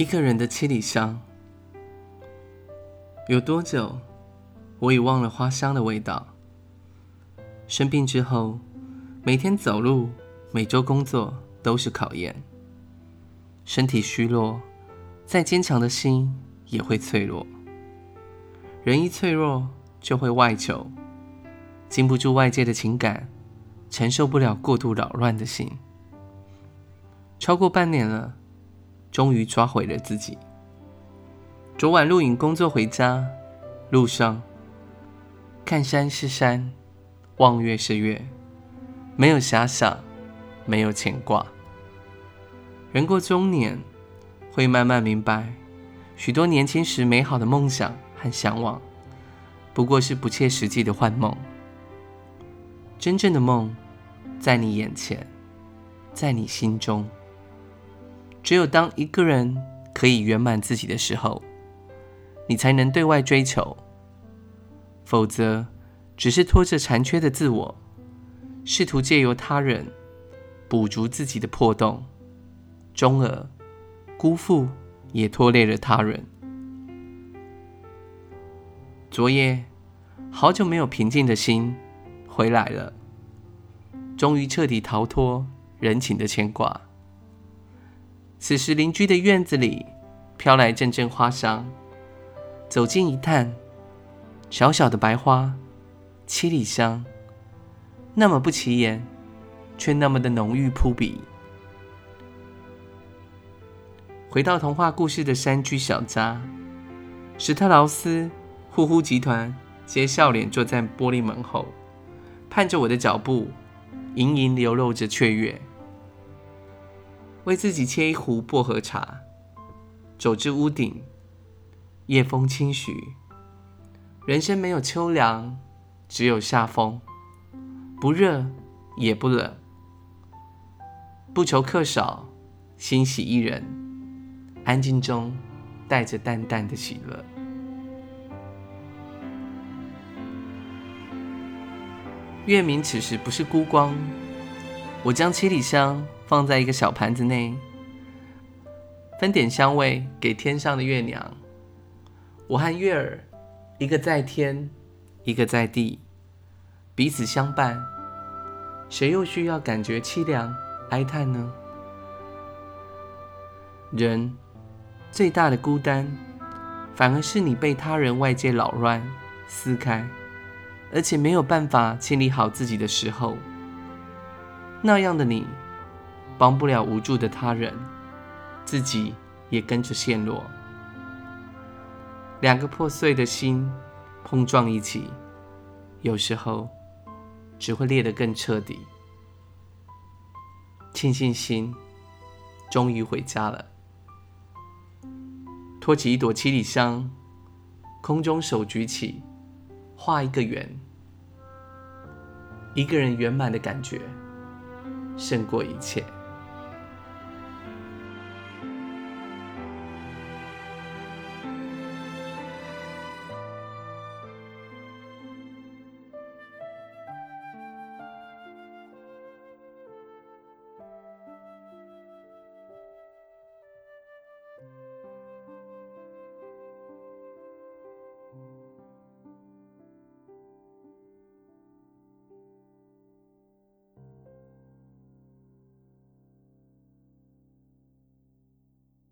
一个人的七里香，有多久，我已忘了花香的味道。生病之后，每天走路，每周工作都是考验。身体虚弱，再坚强的心也会脆弱。人一脆弱，就会外求，经不住外界的情感，承受不了过度扰乱的心。超过半年了。终于抓回了自己。昨晚录影工作回家，路上看山是山，望月是月，没有遐想，没有牵挂。人过中年，会慢慢明白，许多年轻时美好的梦想和向往，不过是不切实际的幻梦。真正的梦，在你眼前，在你心中。只有当一个人可以圆满自己的时候，你才能对外追求。否则，只是拖着残缺的自我，试图借由他人补足自己的破洞，终而辜负也拖累了他人。昨夜，好久没有平静的心回来了，终于彻底逃脱人情的牵挂。此时，邻居的院子里飘来阵阵花香。走近一探，小小的白花，七里香，那么不起眼，却那么的浓郁扑鼻。回到童话故事的山居小家，史特劳斯呼呼集团皆笑脸坐在玻璃门后，盼着我的脚步，盈盈流露着雀跃。为自己沏一壶薄荷茶，走至屋顶，夜风轻徐。人生没有秋凉，只有夏风，不热也不冷，不求客少，欣喜一人，安静中带着淡淡的喜乐。月明此时不是孤光，我将七里香。放在一个小盘子内，分点香味给天上的月娘。我和月儿，一个在天，一个在地，彼此相伴。谁又需要感觉凄凉哀叹呢？人最大的孤单，反而是你被他人外界扰乱撕开，而且没有办法清理好自己的时候。那样的你。帮不了无助的他人，自己也跟着陷落。两个破碎的心碰撞一起，有时候只会裂得更彻底。庆幸心终于回家了，托起一朵七里香，空中手举起，画一个圆，一个人圆满的感觉胜过一切。